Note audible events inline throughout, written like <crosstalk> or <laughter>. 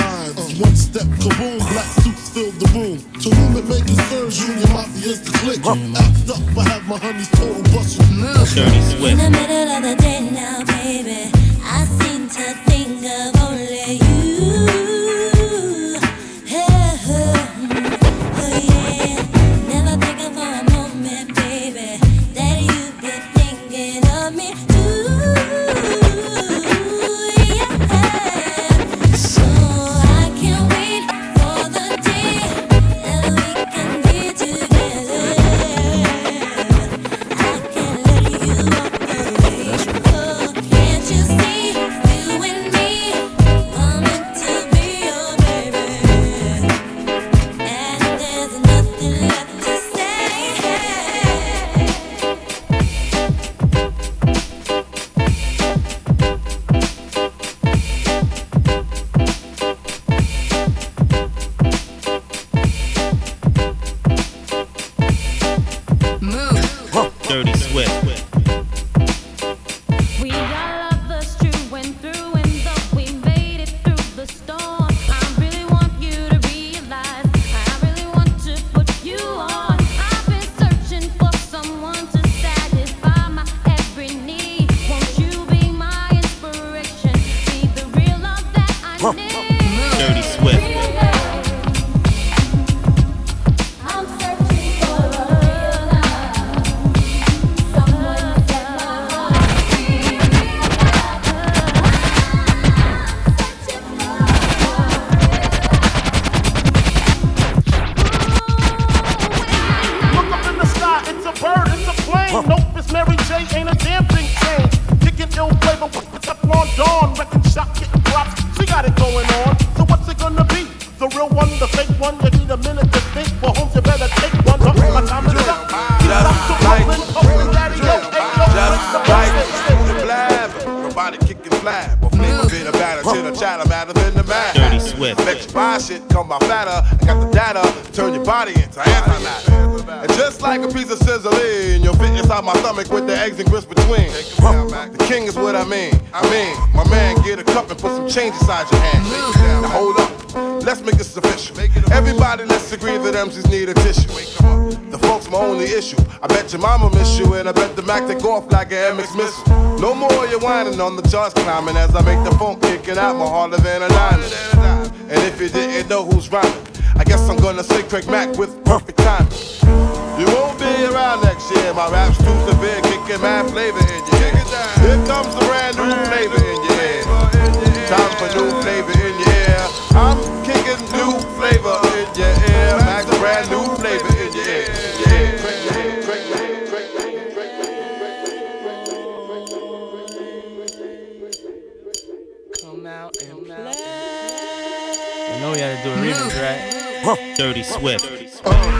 landmines. One step kaboom, black suits fill the room. To whom it may concern, Junior Mafia's the click. Act up, I have my honey's total bustin' now. Dirty In the middle of the day now, baby, I seem to think of it's a. Nope, it's Mary J, ain't a damn thing changed. Kicking ill flavor with the Teflon Don. Wrecking shot, getting props, she got it going on. So what's it gonna be? The real one, the fake one? You need a minute to think. For homes, you better take one. Huh? My time is up. Ah, Keep up to rolling, rolling, daddy, yo, hey, yo, it's Like best. the blab, your kicking flab. Or flavor bit of batter to the chatter, matter than the man. Dirty Swift. Let you buy shit, come by fatter. I got the data, turn your body into antimatter. And just like a piece of sizzling, you'll fit inside my stomach with the eggs and grits between. The king is what I mean. I mean, my man, get a cup and put some change inside your hand. Now hold up, let's make this official. Everybody, let's agree that MCs need a tissue. The folks my only issue. I bet your mama miss you, and I bet the Mac take off like an MX missile. No more you whining on the charts climbing as I make the funk kicking out more harder than a diamond. And if you didn't know who's rhyming, I guess I'm gonna say Craig Mack with perfect timing. You won't be around next year. My rap's too severe, kicking mad flavor in your ear. Here comes the brand new flavor in your ear. Time for new flavor in your ear. I'm kicking new flavor in your ear. Max brand new flavor in your ear. Yeah. Craig Mack, Craig Mack, Craig Mack, Craig Mack. I know we had to do a remix, right? Dirty Swift. Niggas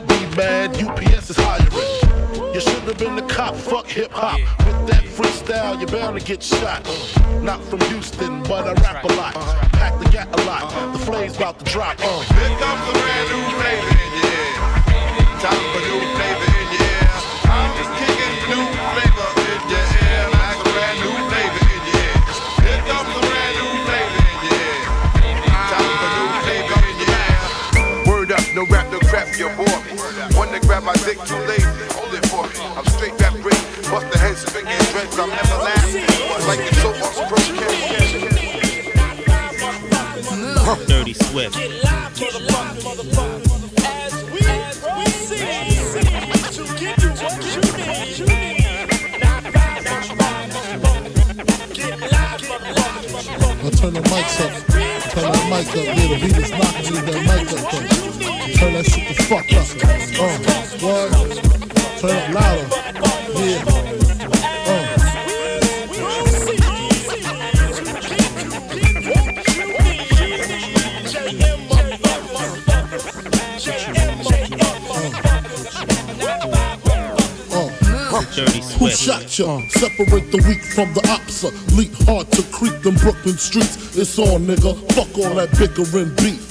mad, UPS is hiring. You should have been the cop, fuck hip hop. With that freestyle, you're bound to get shot. Not from Houston, but I rap a lot. Pack the gat a lot. The flame's about to drop. Uh. Here comes a brand new your ear. Time for new flavor my dick, too lazy. Hold it for me. I'm straight rap great. Bust the head, spit and dreads. I'm everlasting. Like the soap on pro Dirty Swift. I turn the mics up. Turn that mic up. Yeah, the beat is knocking me that mic up. Though. Turn that shit the fuck up. Uh, what? Turn it louder. Yeah. Uh. Who shot ya? Separate the weak from the opsa. Leap hard to creep them Brooklyn streets. It's on, nigga. Fuck all that bickering beef.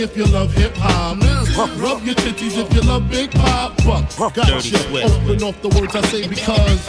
If you love hip hop. Rub your titties if you love big pop. Gotcha. Open off the words I say because.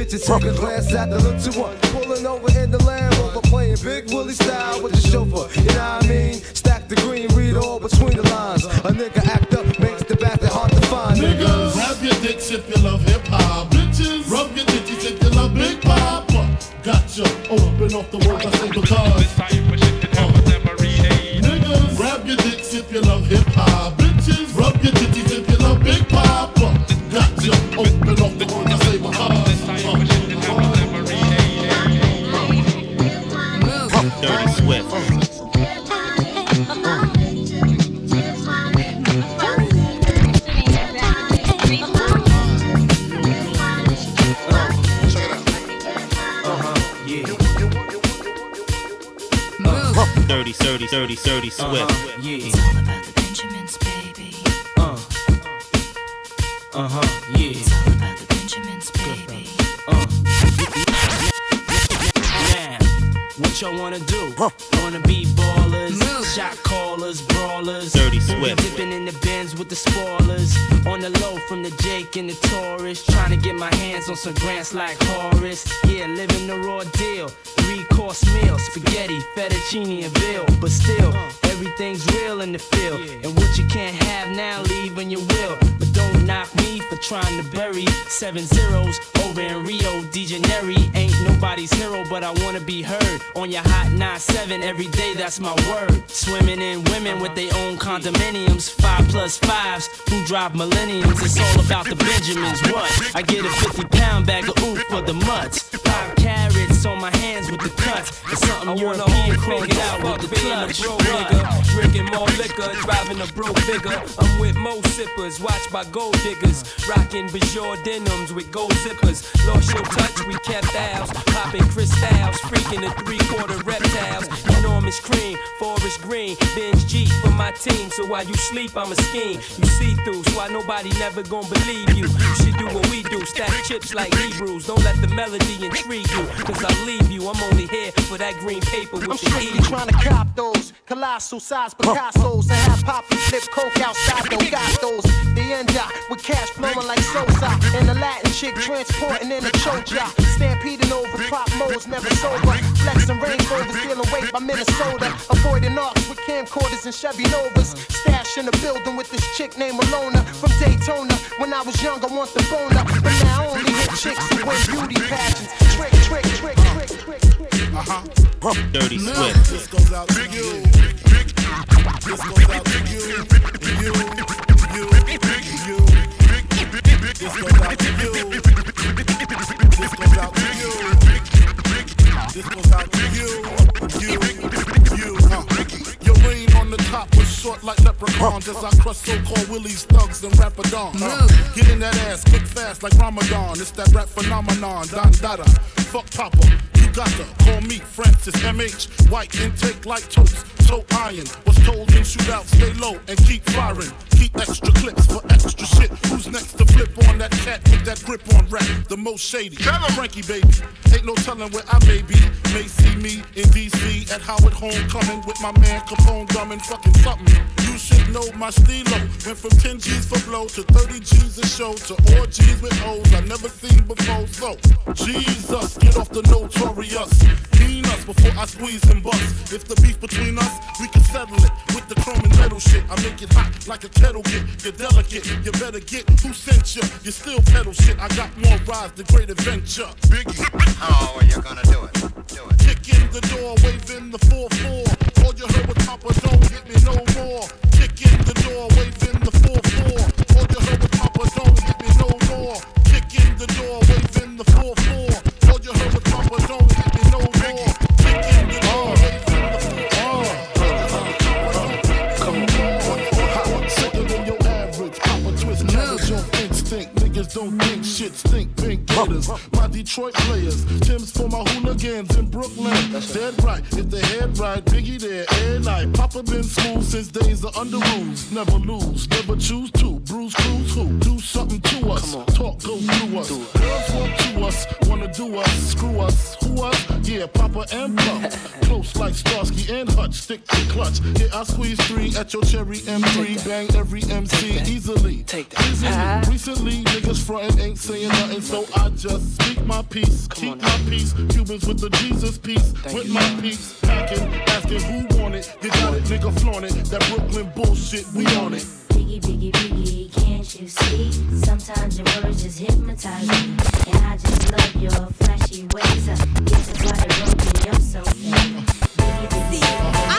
Bitches take a glance at the little one. Pulling over in the Land Rover. Playing Big Willie style with the chauffeur. You know what I mean? Stack the green, read all between the lines. A nigga act grants like Horace. Yeah, living the raw deal. Three course meal, spaghetti, fettuccine, and veal. But still, everything's real in the field. And what you can't have now, leave when you will. But don't knock me for trying to bury seven zeros over in Rio de Janeiro. Ain't nobody's hero, but I wanna be heard on your hot 9-7 every day, that's my word. Swimming in women with their own uh-huh. condominiums. Five plus fives who drive millenniums. It's all about the Benjamins. What? I get a 50 pound sippers, watched by gold diggers, rocking Bajor denims with gold zippers. Lost your touch, we kept ours, popping crystals, freaking the three quarter reptiles. Enormous cream, forest green, binge G for my team. So while you sleep, I'm a scheme. You see through, so why nobody never gonna believe you. You should do what we do, stack chips like Hebrews. Don't let the melody intrigue you, cause I'll leave you. I'm only here for that green paper with I'm strictly trying to cop those colossal size Picasso's and have Poppy flip coke outside Don't got those. The end up with cash flowing like Sosa and the Latin chick transporting in a choja. Stampeding over prop modes, never sober. Flexing Range Rovers, feeling weight by Minnesota. Avoiding arcs with camcorders and Chevy Novas. Stash in the building with this chick named Alona from Daytona. When I was young, I want the boner, but now I only hit chicks who win beauty pageants. Trick, trick, trick, trick, trick, trick. Uh-huh. Dirty Swift. This goes out to you. This goes out to you. You. You. You. This goes out to you. This goes out to you. This goes out to you. You. You. Your reign on the top was short like leprechauns as I crush so-called willies, thugs, and rapadons. Uh. Get in that ass quick fast like Ramadan. It's that rap phenomenon. Don Dada. Fuck Papa. You got to call me Francis MH. White intake like toast. So iron. Was told in shootout, stay low and keep firing. Keep extra clips for extra shit. Who's next to flip on that cat with that grip on rap? The most shady. Frankie baby. Ain't no telling where I may be. May see me in DC at Howard Homecoming with my man Capone drumming fucking something. You should know my stilo. Went from 10 G's for blow to 30 G's a show to orgies with O's I never seen before. So, Jesus, get off the notorious. Clean us before I squeeze and bust. If the beef between us, we can settle it with the chrome and metal shit. I make it hot like a kettle get. You're delicate, you better get who sent you. You still pedal shit. I got more rides than great adventure. Biggie. How are you gonna do it? Do it. Kick in the door, waving the 4-4. All you heard was Papa, don't hit me no more. Kick in the door, waving the 4-4. All you heard was Papa, don't hit me shit stink. Pink gators. My Detroit players. Tim's for my hooligans in Brooklyn. Dead right. If they head right, Biggie there every night. Papa been smooth since days of Underoos. Never lose. Never choose to. Bruise, cruise who? Do something to us. Talk go through us. Girls want to us. Wanna do us. Screw us. Who us? Yeah, Papa and Pup. <laughs> Close like Starsky and Hutch. Stick to clutch. Yeah, I squeeze three at your cherry M3. Bang every MC easily. Take that. Easily. Recently, niggas frontin' ain't saying nothing, so I just speak my peace. Keep my peace. Cubans with the Jesus peace. with my peace. Packing, asking who want it. You got it, nigga, flaunt it. That Brooklyn bullshit, we on it. Biggie, biggie, biggie, can't you see? Sometimes your words just hypnotize me. And I just love your flashy ways. I get to why it broke me, you're so fake. Biggie, biggie, I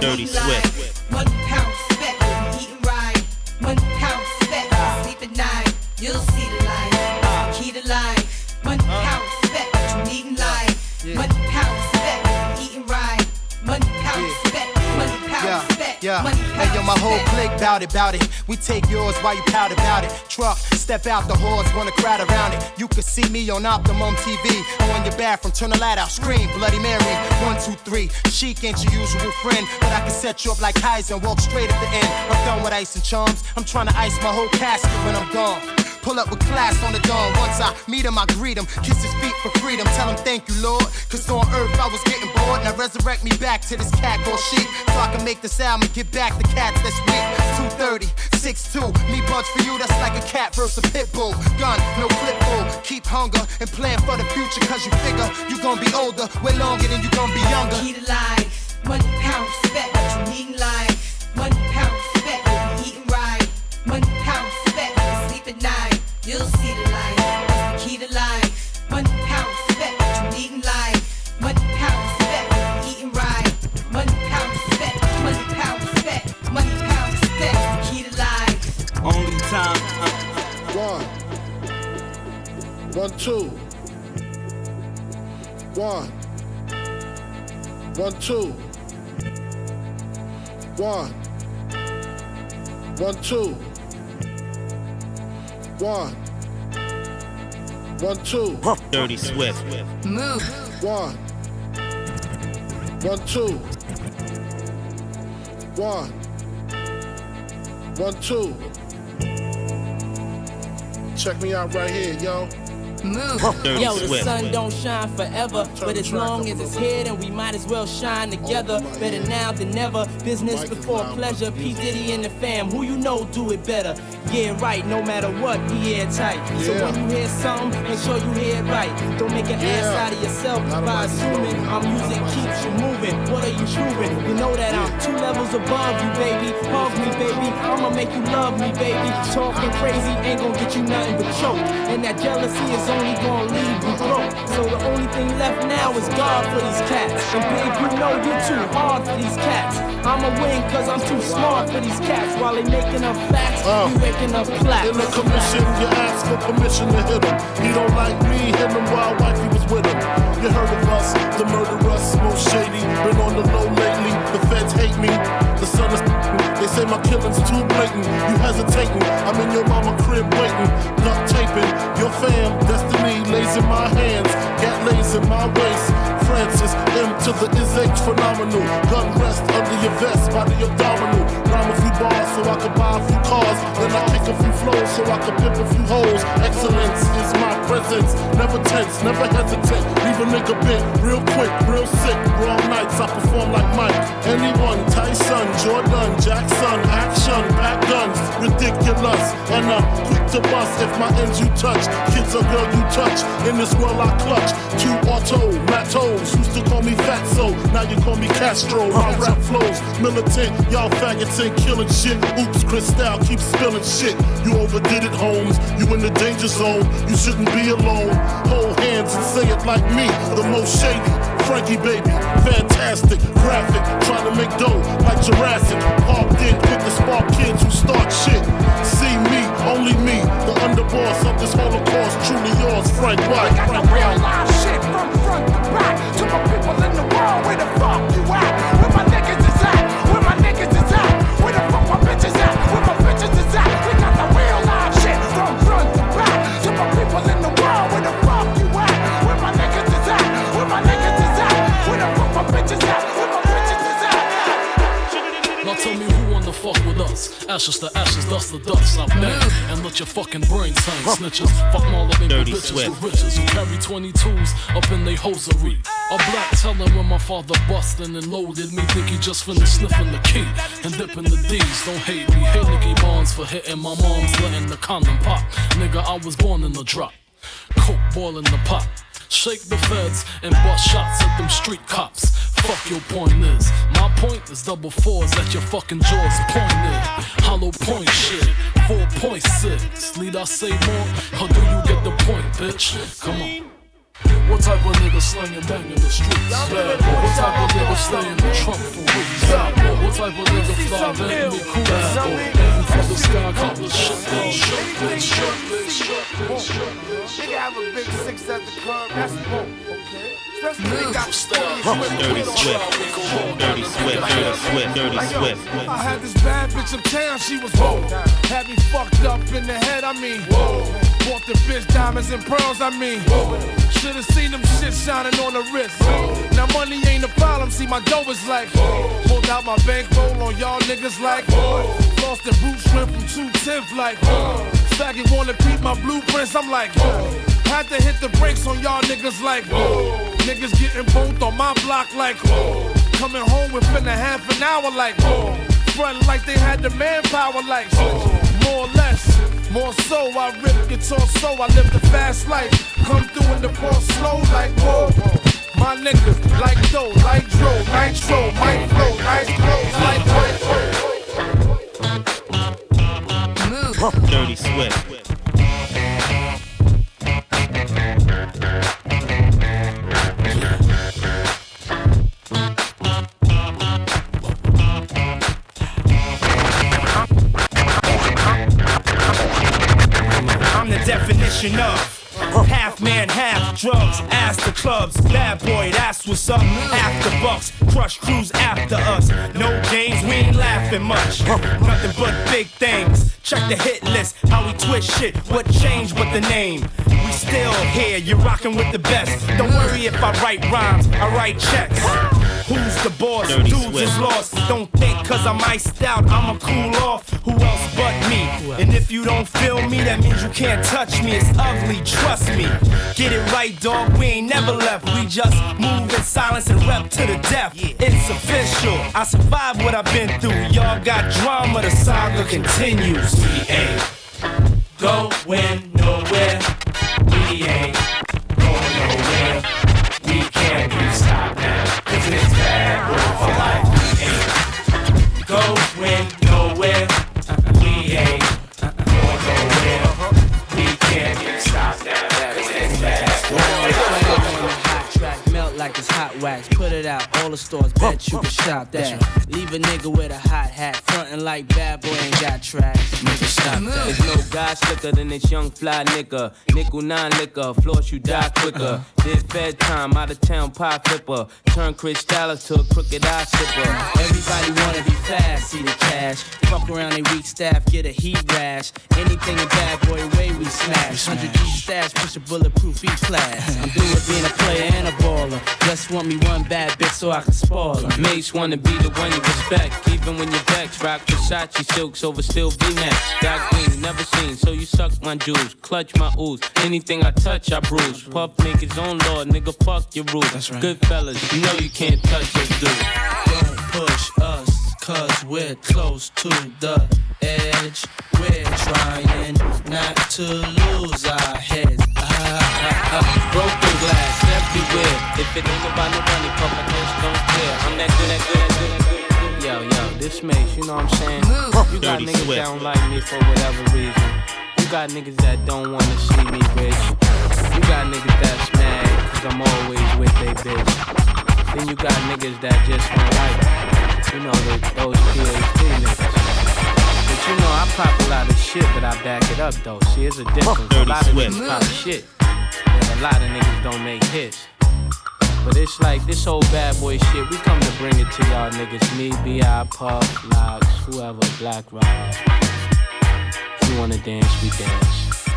Dirty Swift. Money, pound, respect. Eating right. Money, pound, respect. Sleep at night. You'll see the light. Ah. Key to life. Money, pound, respect. Ah. What you need in life. Money, pound, respect. Eating right. Money, pound, respect. Money, pound, Yeah, yeah. Money, Hey, yo, my whole clique bout it, bout it. We take yours while you pout about it. Truck, step out the horse, wanna crowd around it. You can see me on Optimum TV. In your bathroom, turn the light out, scream, Bloody Mary. One, two, three. Chic ain't your usual friend, but I can set you up like Heisen, walk straight at the end. I'm done with ice and charms. I'm trying to ice my whole casket when I'm gone. Pull up with class on the dawn. Once I meet him, I greet him. Kiss his feet for freedom. Tell him thank you, Lord. Cause on earth I was getting bored. Now resurrect me back to this cat called sheep. So I can make this album and get back the cats that's weak. 230, 6'2. Me budge for you, that's like a cat versus a pit bull. Gun, no flip bull. Keep hunger and plan for the future. Cause you figure you gonna be older way longer than you gonna be younger. You'll see the light, it's the key to life. Money, power, respect, you need in life. Money, power, respect, eating right. Money, power, respect, money, power, respect, money, power, respect, the key to life. Only time. One. One, two. One. One, two. One. One, two. One. One, two. Dirty Swift. Move. One. One, two. One. One, two. Check me out right here, yo. Move. Yo, the sun don't shine forever, but as long as it's here, then we might as well shine together. Better now than never. Business before pleasure. P Diddy and the fam, who you know do it better. Yeah, right. No matter what, be airtight. So when you hear something, make sure you hear it right. Don't make an ass out of yourself by assuming our music keeps you moving. What are you proving? You know that I'm two levels above you, baby. Hug me, baby. I'ma make you love me, baby. Talking crazy ain't gonna get you nothing but choke. And that jealousy is only gonna leave you broke. So the only thing left now is God for these cats. And babe, you know you're too hard for these cats. I'ma win cause I'm too smart for these cats. While they making up facts, uh. you making up plaques. In the commission, you ask for permission to hit him. He don't like me, hit him while wifey was with him. You heard of us, the murderers, most shady. Been on the low lately, the feds hate me. The sun is they say my killing's too blatant. You hesitating, I'm in your mama crib waiting. Duct taping, your fam, destiny lays in my hands. Gat lays in my waist. Francis, M to the is H phenomenal. Gun rest under your vest, body abdominal. Rhyme a few bars so I can buy a few cars. Then I kick a few flows so I can pimp a few hoes. Excellence is my presence. Never tense, never hesitate. Leave a nigga bent real quick, real sick. Wrong nights, I perform like Mike. Anyone, Tyson, Jordan, Jackson, action, back guns, ridiculous. And I'm quick to bust if my ends you touch. Kids or girl you touch. In this world I clutch. Two auto, Matos. Used to call me Fatso, now you call me Castro. My rap flows militant, y'all faggots ain't killing shit. Oops, Cristal keep spilling shit. You overdid it, Holmes. You in the danger zone. You shouldn't be alone. Hold hands and say it like me, the most shady. Frankie baby, fantastic, graphic, trying to make dough like Jurassic. Parked in with Snitches, fuck all of them Dirty bitches with riches who carry 22s up in they hosiery. A black telling when my father bustin' and loaded me. Think he just finished sniffing the key and dipping the D's. Don't hate me. Hate Nicky Barnes for hitting my mom's letting the condom pop. Nigga, I was born in the drop. Coke boiling the pot. Shake the feds and bust shots at them street cops. Fuck your point is. My point is double fours at your fucking jaws pointed. Hollow point shit. 4.6. Need I say more? Or do you get the point, bitch? Come on. What type of nigga slinging bang in the streets? Yeah. What type of nigga stay in the trunk for weeks? Yeah. What type of nigga fly letting me cool? Yeah. Aiming for the sky, the shit. Shit, bitch. Shit, bitch. Shit, bitch. Shit, bitch. Nigga have a big six at the club, that's boom, okay? Especially when they got Dirty Swift. Dirty Swift. Dirty Swift. Dirty Swift. I had this bad bitch uptown, she was whoa. Had me fucked up in the head, I mean. Whoa. Bought the bitch diamonds and pearls, I mean. Whoa. Should've seen them shit shining on the wrist. Now money ain't a problem, see my dough is like. Pulled out my bankroll on y'all niggas like. Lost the boot shrimp from 210th like. Faggot wanna peep my blueprints, I'm like. Had to hit the brakes on y'all niggas like. Niggas getting both on my block like. Coming home within a half an hour like. Front like they had the manpower like. More or less. More so, I rip guitar so I live the fast life. Come through in the ball slow like whoa. My niggas like dough, like dro, nitro, mic flow, nice clothes, like Dirty Swift. Drugs, ass to clubs. Bad boy, that's what's up. After bucks, crush crews after us. No games, we ain't laughing much. Nothing but big things. Check the hit list, how we twist shit. What changed but the name? We still here, you're rocking with the best. Don't worry if I write rhymes, I write checks. Who's the boss? Dirty Dudes Swift. is lost. Don't think cause I'm iced out, I'ma cool off. Who else but me? And if you don't feel me, that means you can't touch me. It's ugly, trust me. Get it right, dog. We ain't never left. We just move in silence and rep to the death. It's official. I survived what I've been through. Y'all got drama, the saga continues. We ain't going nowhere. We ain't like it's hot wax. Put it out, all the stores, bet you can shop that. Leave a nigga with a hot hat, frontin' like bad boy ain't got tracks. Nigga, stop that. There's no guy slicker than this young fly nigga. Nickel nine liquor, floss you die quicker. Did fed time, out of town pie flipper. Turn Chris Dallas to a crooked eye sipper. Everybody wanna be fast, see the cash. Fuck around, they weak staff, get a heat rash. Anything a bad boy way we smash. 100 G stash, push a bulletproof each class. I'm through with being a player and a baller. Just want me one bad bitch so I can spoil her. Mates wanna be the one you respect, even when you're vexed. Rock Versace silks over still V-necks. Got green, never seen, so you suck my jewels, clutch my ooze. Anything I touch, I bruise. Puff make his own law, nigga, fuck your rules. Good fellas, you know you can't touch us, dude. Don't push us, cause we're close to the edge. We're trying not to lose our heads. <laughs> Broken glass everywhere. If it ain't about no money, puff, I just don't care. I'm that good, that good, that good, that good. Yo, yo, this makes, you know what I'm saying? You got niggas Swift. that don't like me for whatever reason. You got niggas that don't wanna see me rich. You got niggas that's mad, cause I'm always with they bitch. Then you got niggas that just don't like me. You know, the, those PhD niggas. But you know, I pop a lot of shit, but I back it up though. See, it's a difference. A Dirty lot of Swift. niggas pop shit, and a lot of niggas don't make hits. But it's like this whole bad boy shit, we come to bring it to y'all niggas. Me, B.I., Puff, Lox, whoever, Black Rob. If you wanna dance, we dance.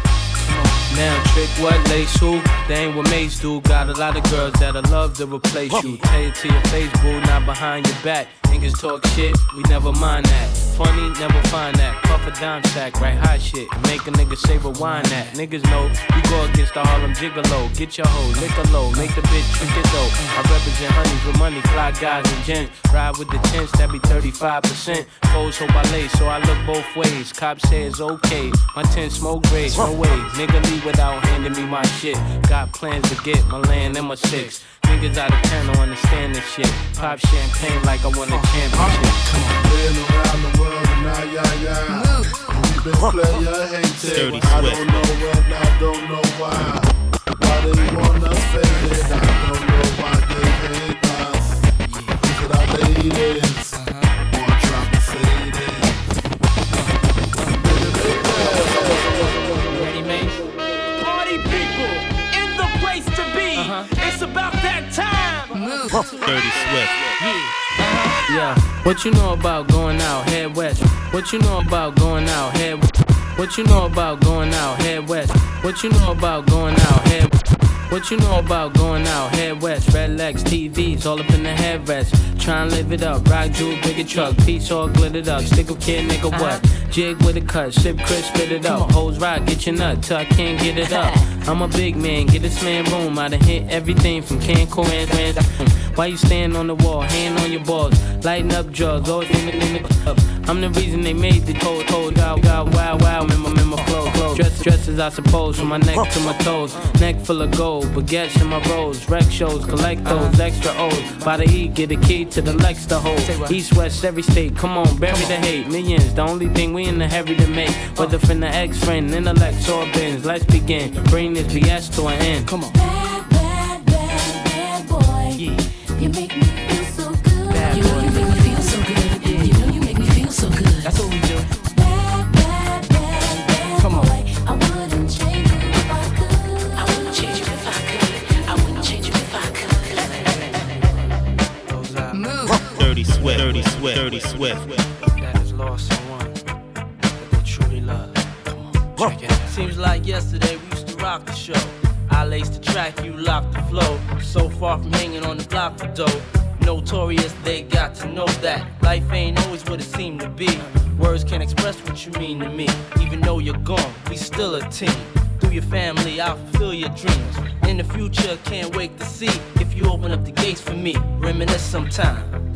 Now trick what lace who? They ain't what mates do. Got a lot of girls that'll love to replace you. Tell it to your face, boo, not behind your back. Niggas talk shit, we never mind that. Funny, never find that. Puff a dime sack, right hot shit. Make a nigga say rewind that. Niggas know we go against the Harlem Gigolo. Get your hoe, lick a low, make the bitch trick it though. I represent honeys with money, fly guys and gents. Ride with the tents, that be 35%. Foes hope I lay, so I look both ways. Cop says okay, my tent smoke great, no way. Nigga leave without handing me my shit. Got plans to get my land and my six. Niggas out of town don't understand this shit. Pop champagne like I won a uh, championship. Come on. Been around the world now, yeah, yeah. We been player hated. I don't know when, I don't know why. Why they want I don't know why they hate us. At our ladies. Dirty Swift. Yeah, what you know about going out, head west? What you know about going out, head What you know about going out, head west? What you know about going out, head What you know about going out, head west? Red legs, TVs, all up in the headrest. Try and live it up, rock jewel, bigger truck, piece all glittered up. Stick a kid, nigga, what? Jig with a cut, sip crisp, spit it up. Hoes rock, get your nut till I can't get it up. I'm a big man, get this man room. I done hit everything from Cancun and Why you stand on the wall, hand on your balls, lighting up drugs, always in the, in the club. I'm the reason they made the cold, cold out, out, wow, wow, in my, in my flow, flow. Dress, dresses, I suppose, from my neck to my toes. Neck full of gold, baguettes in my rolls. Rec shows, collect those extra O's. By the E, get a key to the Lex to hold. East, west, every state, come on, bury the hate. Millions, the only thing we in the hurry to make. Whether from the ex friend, intellect, or bins. Let's begin, bring this BS to an end. Come on. Bad, bad, bad, bad boy. You make me Swift, Dirty Swift. that has lost someone that they truly love. Come on, check it out. Seems like yesterday we used to rock the show. I laced the track, you locked the flow. So far from hanging on the block for dough. Notorious, they got to know that life ain't always what it seemed to be. Words can't express what you mean to me. Even though you're gone, we still a team. Through your family, I'll fulfill your dreams. In the future, can't wait to see if you open up the gates for me. Reminisce sometime.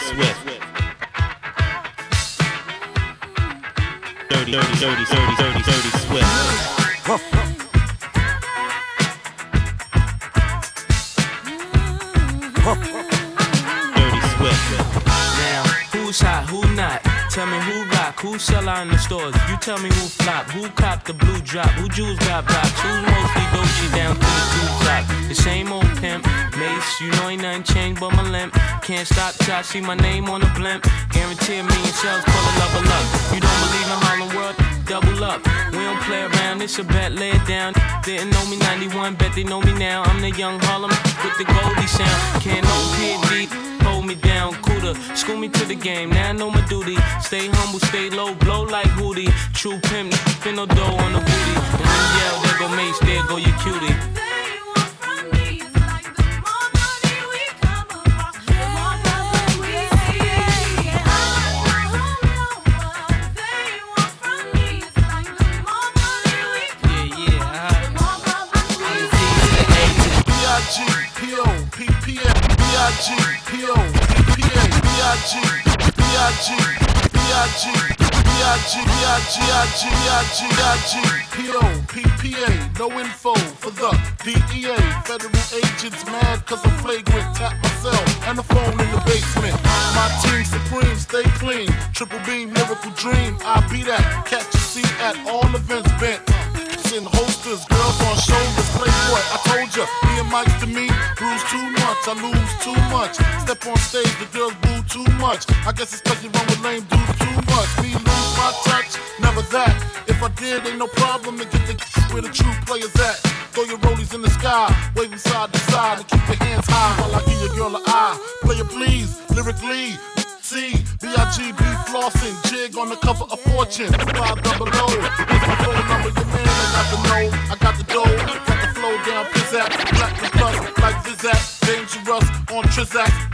Swift. Dirty, dirty, dirty, dirty, dirty, who sell out in the stores. You tell me who flop, who cop the blue drop, who jewels got blocks, who's mostly Dolce down to the two top. The same old pimp, Mace, you know ain't nothing changed but my limp. Can't stop till I see my name on the blimp. Guarantee a million sales, pull a level up. You don't believe in Harlem World? Double up. We don't play around, it's a bet, lay it down. Didn't know me 91, bet they know me now. I'm the young Harlem with the Goldie sound. Can't no hold me down, cooler. School me to the game, now I know my duty. Stay humble, stay low, blow like Hootie. True pimp, spin no dough on the booty. When you yell, there go Mace, there go your cutie. B-I-G B-I-G B-I-G B-I-G B-I-G B-I-G P-O-P-P-A No info for the DEA Federal agents mad cause I'm flagrant Tap myself and the phone in the basement. My team supreme, stay clean. Triple beam, miracle dream I be that, catch a seat at all events bent in holsters, girls on shoulders, playboy. I told ya, me and Mike to me, bruise too much, I lose too much. Step on stage, the girls boo too much. I guess it's cause you run with lame dudes too much. Me lose my touch, never that. If I did, ain't no problem to get the <laughs> where the true players at. Throw your rollies in the sky, waving side to side, and keep your hands high while I give your girl an eye. Player please, lyrically. C, B-I-G-B flossing, jig on the cover of Fortune, five double O. The know, I got the dough, got the flow down, pizzazz, black and plus, like Zizak, dangerous on Trizak.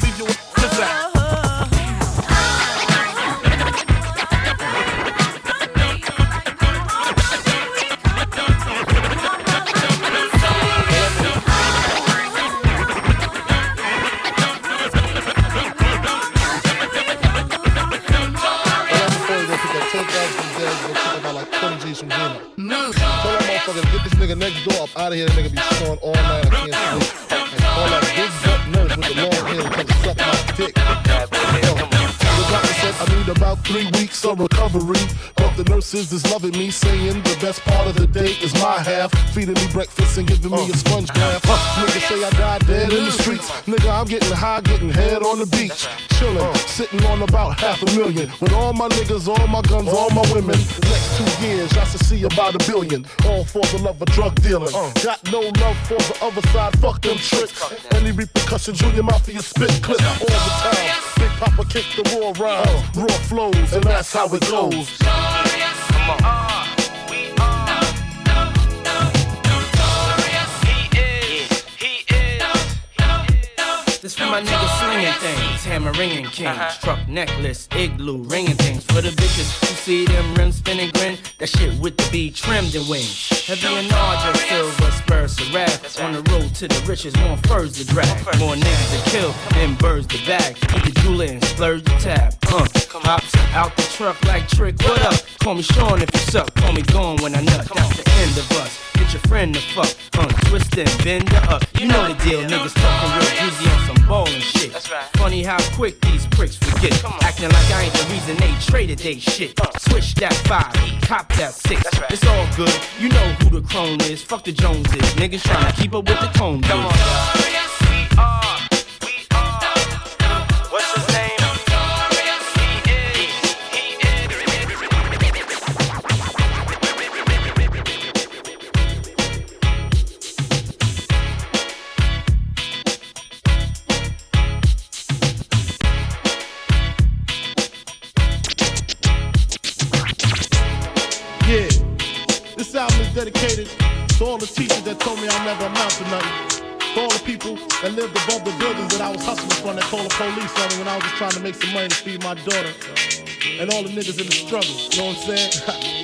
Feeding me breakfast and giving me a sponge bath. Huh, nigga say I died dead in the streets. Nigga, I'm getting high, getting head on the beach. Chillin', uh. sitting on about half a million. With all my niggas, all my guns, all my women. Next two years, I should see about a billion. All for the love of drug dealing. Uh. Got no love for the other side, fuck them tricks. Any repercussions, Junior Mafia spit clip all the time. Big Poppa kick the raw rhymes, uh. raw flows, and that's how it goes. This my niggas slinging things, hammer ringing kings, truck necklace, igloo ringing things. For the bitches who see them rims spinning grin, that shit with the B trimmed and wings. Heavy and larger silver spur Paris or Wrath. On the road to the riches, more furs to drag. More niggas to kill than birds to bag. Eat the jeweler and splurge the tab. Uh, hops out the truck like trick. What up? Call me Sean if you suck. Call me gone when I nut. That's the end of us. Get your friend to fuck. Uh, twist and bend her up. You know the deal. Niggas talking real easy on some ballin' shit. That's right. Funny how quick these pricks forget. Acting like I ain't the reason they traded they shit. Switch that five, cop that six. It's all good. You know who the crone is. Fuck the Joneses. Niggas trying to keep up with the cone. Come on. Yeah, dedicated to all the teachers that told me I'll never amount to nothing. To all the people that lived above the buildings that I was hustling from that called the police on me when I was just trying to make some money to feed my daughter. And all the niggas in the struggle, you know what I'm saying? <laughs>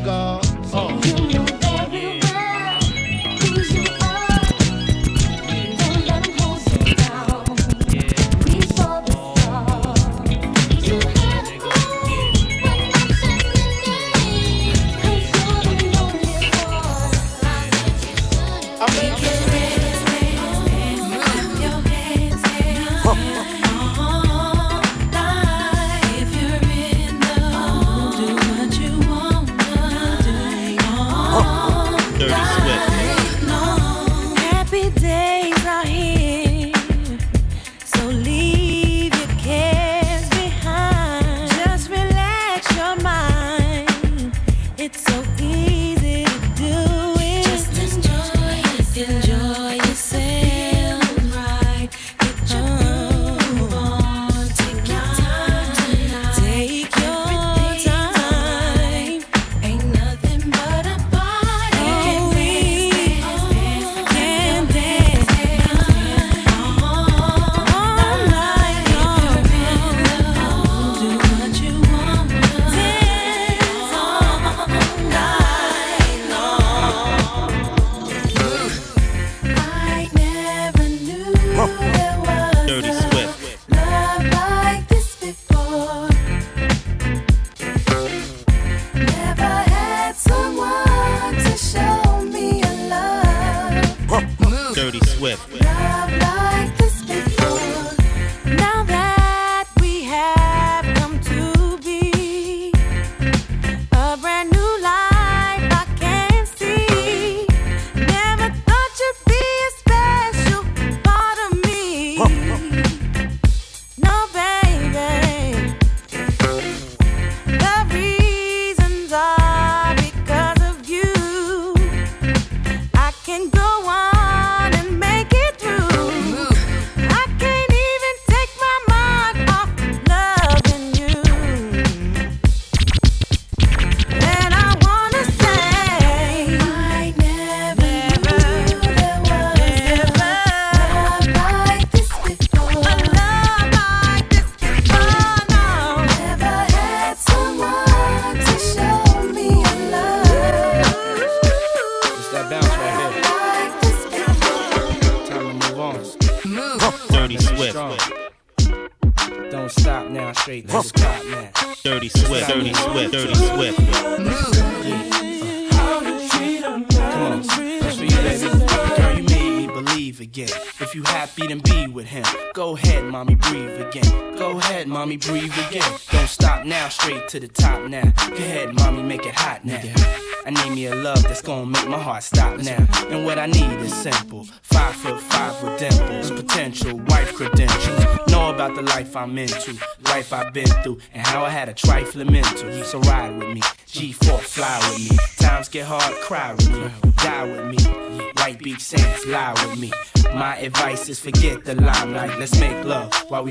nigga.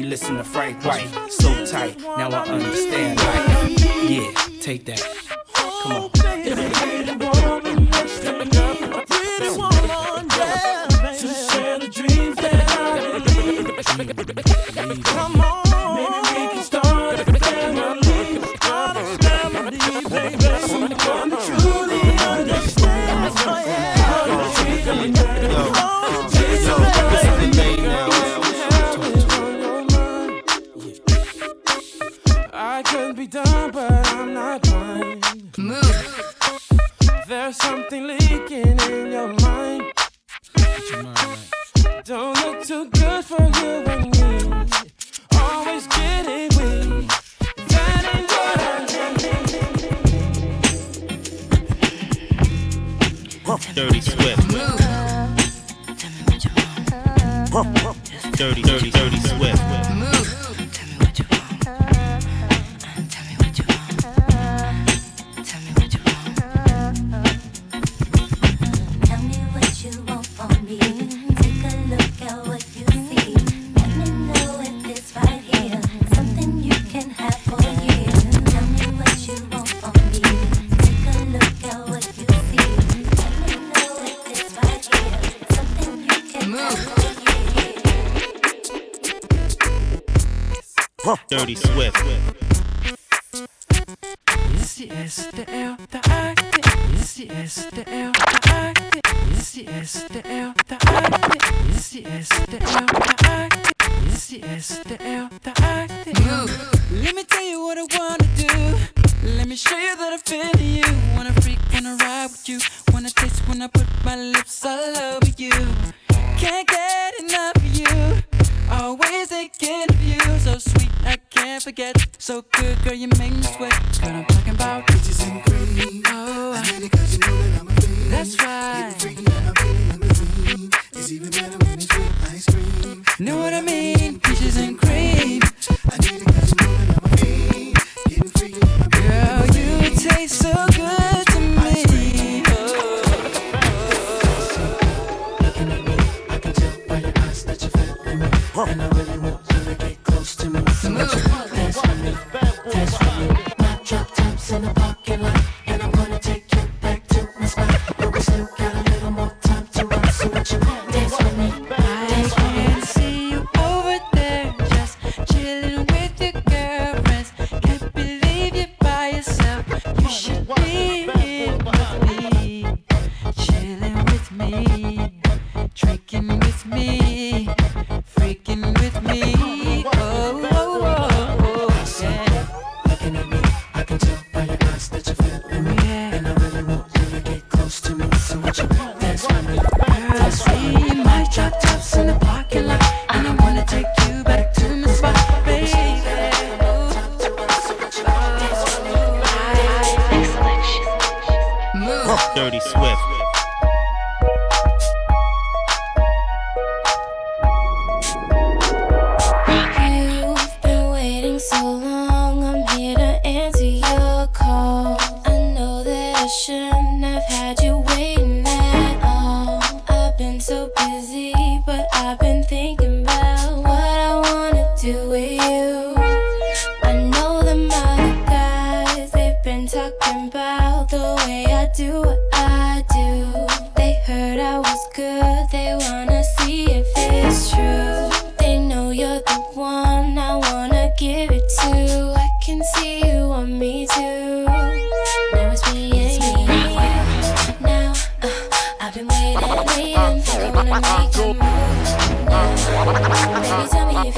listen to Frank White. So tight, now I understand. Yeah, take that. Come on. Come on. make me sweat. Girl, I'm talking about bitches and cream. Oh, I hate it cause you know that I'm a fiend. That's right. Even freaking out my baby, I'm a fiend. It's even better when it's with ice cream. Know what I mean?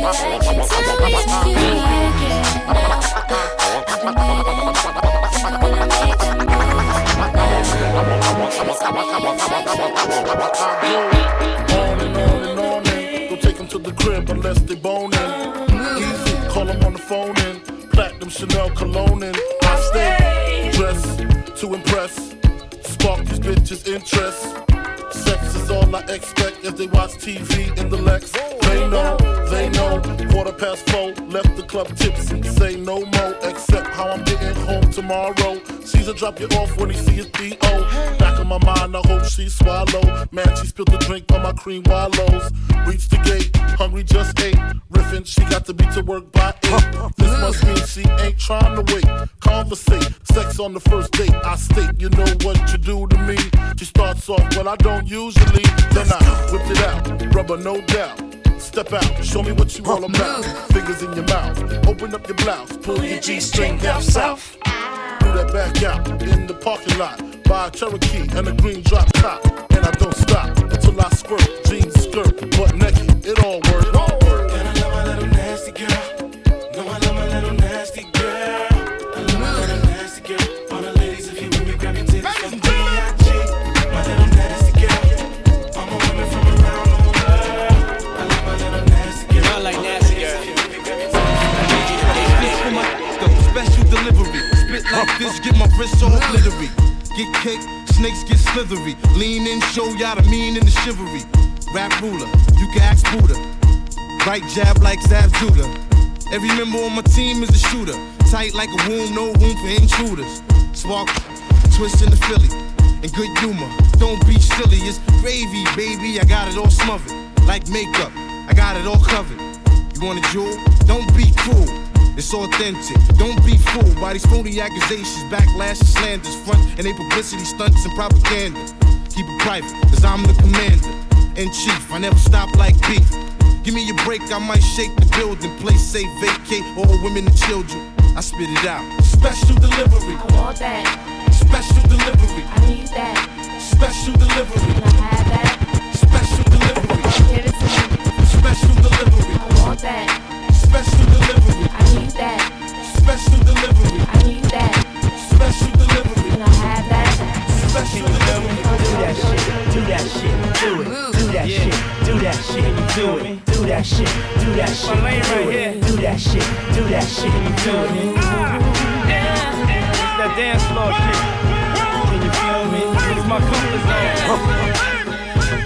I've been waiting, wanna make to the crib unless they boning. Easy, call them on the phone and platinum Chanel cologne and I stay dressed to impress, spark these bitches' interest. All I expect as they watch TV in the Lex. They know, they know. Quarter past four, left the club tipsy. Say no more, except how I'm getting home tomorrow. Caesar drop you off when he see his D.O. Back in my mind, I hope she swallow. Man, she spilled the drink on my cream Wallabees. Reach the gate, hungry just ate. Riffin', she got to be to work by eight. This must mean she ain't trying to wait. Conversate, sex on the first date. I state, you know what you do to me. She starts off, well, I don't usually. Then I whip it out, rubber no doubt. Step out, show me what you all about. Fingers in your mouth, open up your blouse, pull your G string down south. Do that back out in the parking lot. by a Cherokee and a green drop top. And I don't stop until I squirt. Jeans, skirt, butt naked, it all works. And I love my little nasty girl. No, I love my little nasty girl. Spit this, get my wrist all glittery. Get kicked, snakes get slithery. Lean in, show y'all the mean and the chivalry. Rap ruler, you can ask Buddha. Right jab like Zab Judah. Every member on my team is a shooter. Tight like a womb, no room for intruders. Spark, twist in the Philly. And good humor, don't be silly. It's gravy, baby. I got it all smothered. Like makeup, I got it all covered. You want a jewel? Don't be cruel. It's authentic. Don't be fooled by these phony accusations, backlash, and slanders, front and they publicity stunts and propaganda. Keep it private, cause I'm the commander in chief. I never stop like beef. Give me a break, I might shake the building. Place safe, vacate all women and children. I spit it out. Special delivery. I want that. Special delivery. I need that. Special delivery. Can I have that? Special delivery. Give it to me. Special delivery. I want that. Special delivery. I need that. Special delivery. I need that. Special delivery. Can I have that? Special delivery. Do that shit, do that shit, do it, do that shit, do that shit, you do it, do that shit, do that shit, My lane right do here. it, do that shit, do that shit, you do it. It's that dance floor shit. Can you feel me? It's my comfort zone.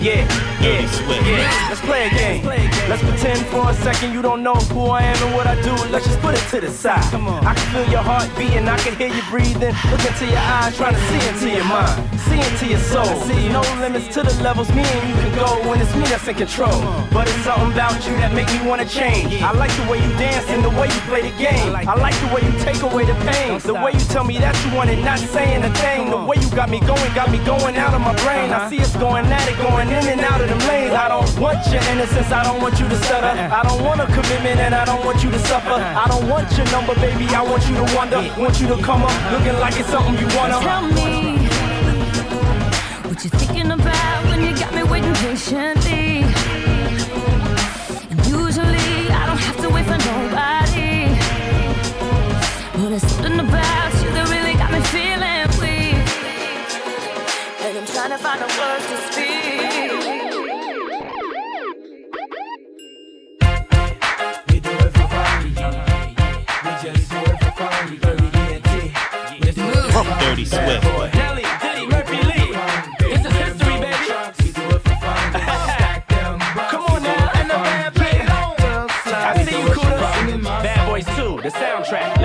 Yeah, yeah, yeah. Let's play a game. Let's pretend for a second you don't know who I am and what I do. Let's just put it to the side. Come on. I can feel your heart beating, I can hear you breathing. Look into your eyes, trying to see into your mind, see into your soul. See no limits to the levels me and you can go when it's me that's in control. But it's something about you that make me wanna change. I like the way you dance and the way you play the game. I like the way you take away the pain. The way you tell me that you want it, not saying a thing. The way you got me going, got me going out of my brain. Uh-huh. I see us going at it, going in and out of them lanes. I don't want your innocence, I don't want you to stutter. I don't want a commitment and I don't want you to suffer. I don't want your number, baby, I want you to wonder. Want you to come up looking like it's something you wanna. Tell me what you thinking about when you got me waiting patiently. And usually I don't have to wait for nobody. But there's something about you that really got me feeling weak. And I'm trying to find the words We do it for fun. Dirty Swift. Nelly, Diddy, Murphy, Lee. This is history, baby. We do it for fun. Stack them bucks. Come on now, and the band play it on. I see you, Kudos. Bad Boys 2, the soundtrack.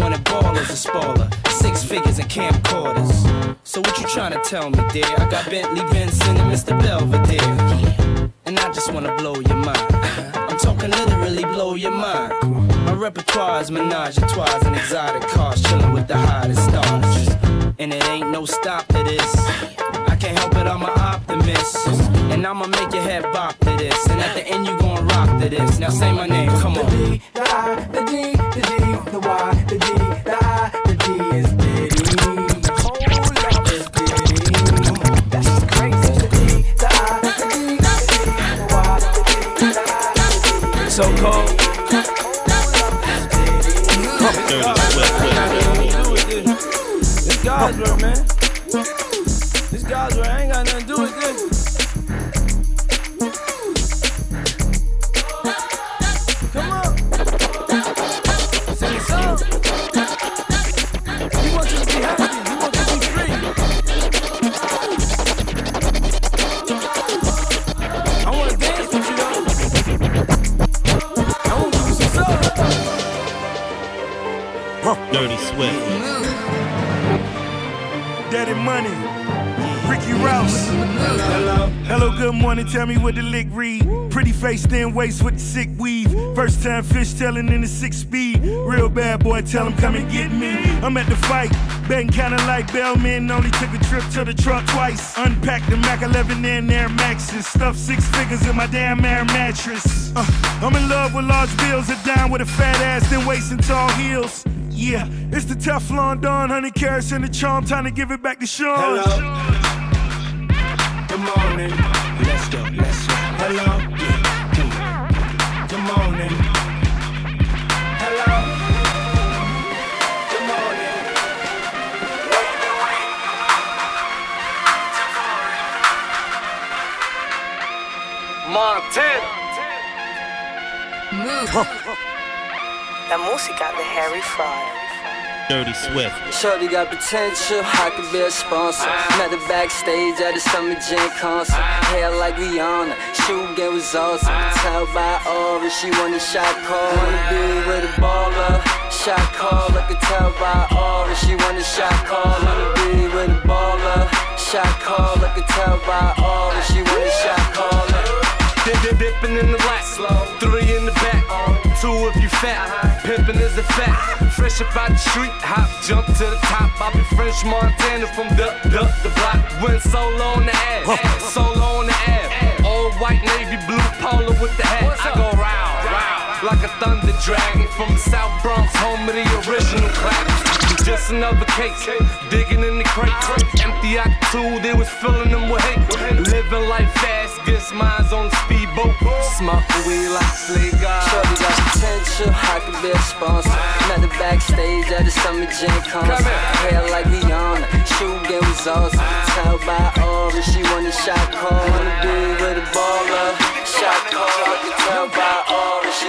Wanted ballers to spoil her. Six figures and camcorders. So what you trying to tell me, dear? I got Bentley Benson and Mr. Belvedere. And I just wanna blow your mind. I'm talking literally blow your mind. My repertoire is menage a trois and exotic cars, chilling with the hottest stars. And it ain't no stop to this. I can't help it, I'm an optimist. And I'ma make your head bop to this. And at the end, you gon' rock to this. Now say my name, come on. The I, the D, the D, the Y, the D, the I, the D is Diddy. Hold up, it's Diddy. That's crazy. The D, the I, the D, the D, the Y, the D, the I, the D. So cold. This God's work, man. Hello, morning. Tell me what the lick read. Pretty face, thin waist with the sick weave. First time fish telling in the six speed. Real bad boy, tell him come and get me. I'm at the fight, betting kinda like Bellman. Only took a trip to the truck twice. Unpacked the Mac 11 and Air Maxes. Stuffed six figures in my damn air mattress. Uh, I'm in love with large bills, a dime with a fat ass, then waist and tall heels. Yeah, it's the Teflon Don, 100 carats and the charm. Time to give it back to Sean. Good Dirty Swift. Shorty got potential, I could be a sponsor. Met her backstage at the Summer Jam concert. Hair like Rihanna, shoe game was awesome. Tell by aura, she want a shot call. Wanna be with a baller, shot call. I could tell by aura, she want a shot call. Wanna be with a baller, shot call. I could tell by aura, she want a shot call. Dip, dip, dipping in the rack. Three in the back. Two if you fat. Pimpin' is a fact. Fresh up out the street, hop, jump to the top. I be French Montana from the, the, the block. Went solo on the ass, solo on the ab. All white, navy blue polo with the hat. I go round, like a thunder dragon from the South Bronx, home of the original clap. Just another case, digging in the crate. Empty the two, they was filling them with hate. Living life fast, gets mines on the speedboat. Smoking weed like Slick God. Shorty got potential, I could be a sponsor. Met her backstage at the Summer Jam concert. Hair like Rihanna, shoe game was results. Tell by aura, she want a shot call. Wanna be with a baller. Shot call. You by aura, she want a shot. Wanna be with a baller. Shot call. You can tell by aura, a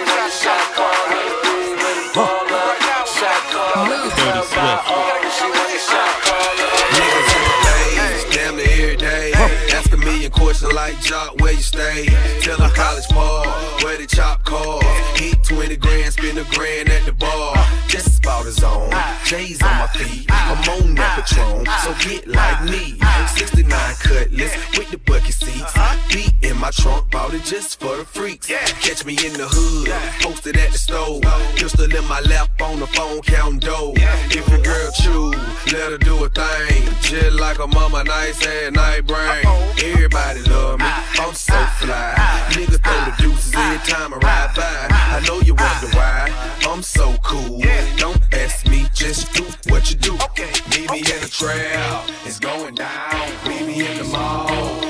a questions like Jock, where you stay? Tell them college ball, where the chop call. Hit 20 grand, spend a grand at the bar. Just about his own. J's on my feet, I'm on that Patron, so get like me. 69 my trunk, bought it just for the freaks. Yeah. Catch me in the hood, posted at the store. Pistol in my lap on the phone, counting dough. If your girl chew, let her do a thing. Just like a mama, nice and night brain. Everybody love me, uh-huh. I'm so uh-huh. fly. Uh-huh. Niggas throw the deuces every time I ride by. I know you wonder why, I'm so cool. Yeah. Don't ask me, just do what you do. Meet me in the trail, it's going down. Meet me in the mall,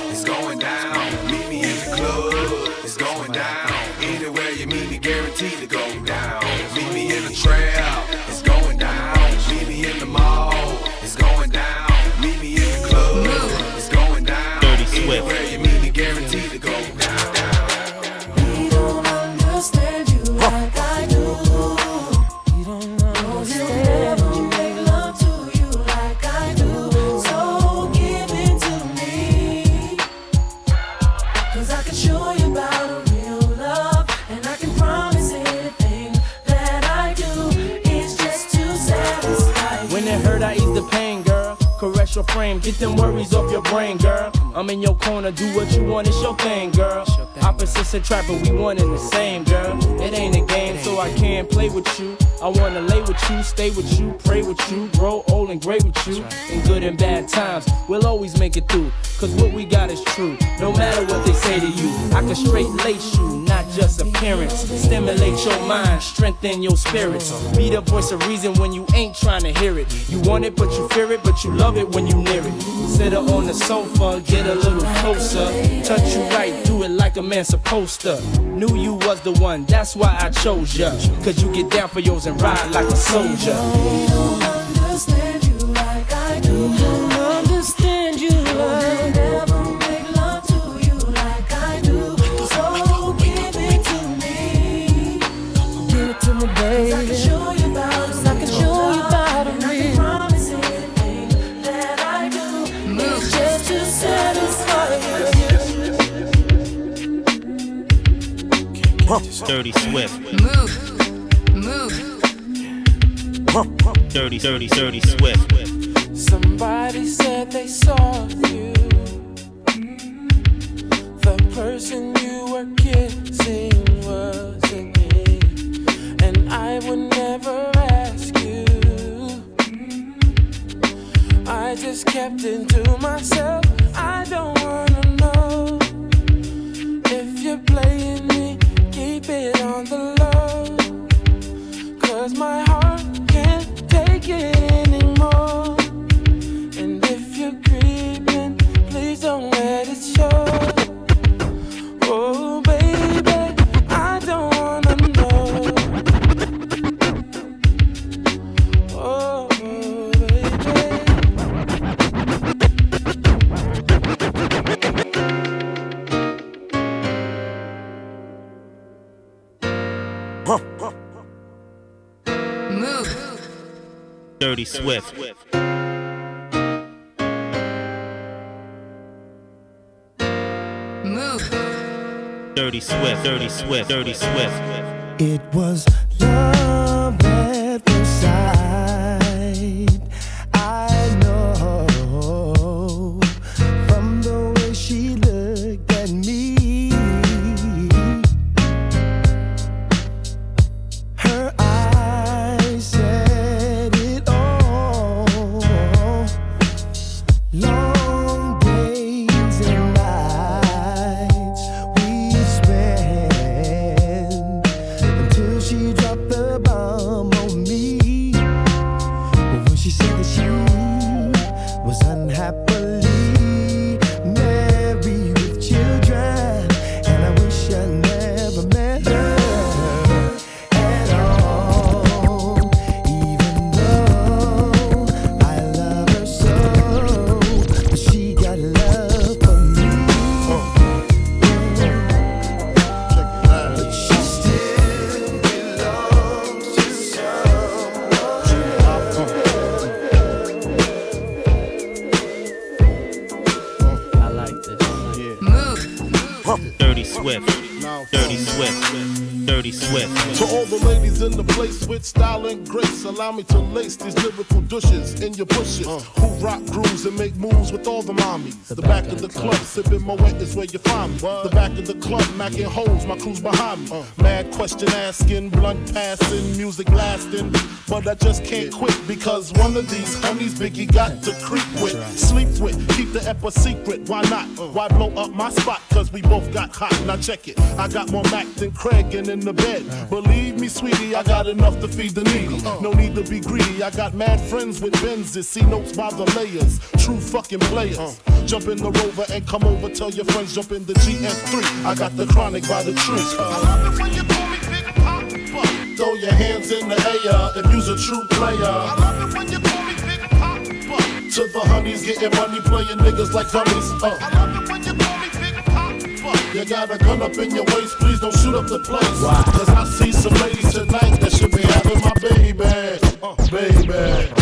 Your frame, get them worries off your brain, girl. I'm in your corner, do what you want, it's your thing, girl. Opposites attract, but we one and the same, girl. It ain't a game, so I can't play with you. I wanna lay with you, stay with you, pray with you, grow old and great with you. In good and bad times, we'll always make it through. Cause what we got is true, no matter what they say to you. I can straight lace you, not just appearance. Stimulate your mind, strengthen your spirits. Be the voice of reason when you ain't trying to hear it. You want it, but you fear it, but you love it when you near it. Sit her on the sofa, get a little closer. Touch you right, do it like a man supposed to. Knew you was the one, that's why I chose ya. Cause you get down for yours and ride like a soldier. Dirty Swift. Move, move. Dirty, dirty, dirty Swift. Somebody said they saw you. The person you were kissing wasn't me. And I would never ask you. I just kept it to myself. Swift. Move. Dirty Swift. Dirty Swift. Dirty Swift. It was love at the. The, back, of the club, sipping my wet is where you find me. The back of the club, macking holes, my crew's behind me. Uh. Mad question asking, blunt passing, music lasting. But I just can't quit because one of these homies Biggie got to creep with, sleep with, keep the ep a secret. Why not? Why blow up my spot? Cause we both got hot. Now check it. I got more Mac than Craig and in the bed. Believe me, sweetie, I got enough to feed the needy. No need to be greedy. I got mad friends with Benzes. See notes by the layers. True fucking players. Jump in the rover and come over. Tell your friends, jump in the GS3. I got the chronic by the tree. Throw your hands in the air if you's a true player. I love it when you call me Big Poppa. To the honeys getting money, playing niggas like dummies. Uh. I love it when you call me Big Poppa. You got a gun up in your waist, please don't shoot up the place. Cause I see some ladies tonight that should be having my baby. Uh, baby.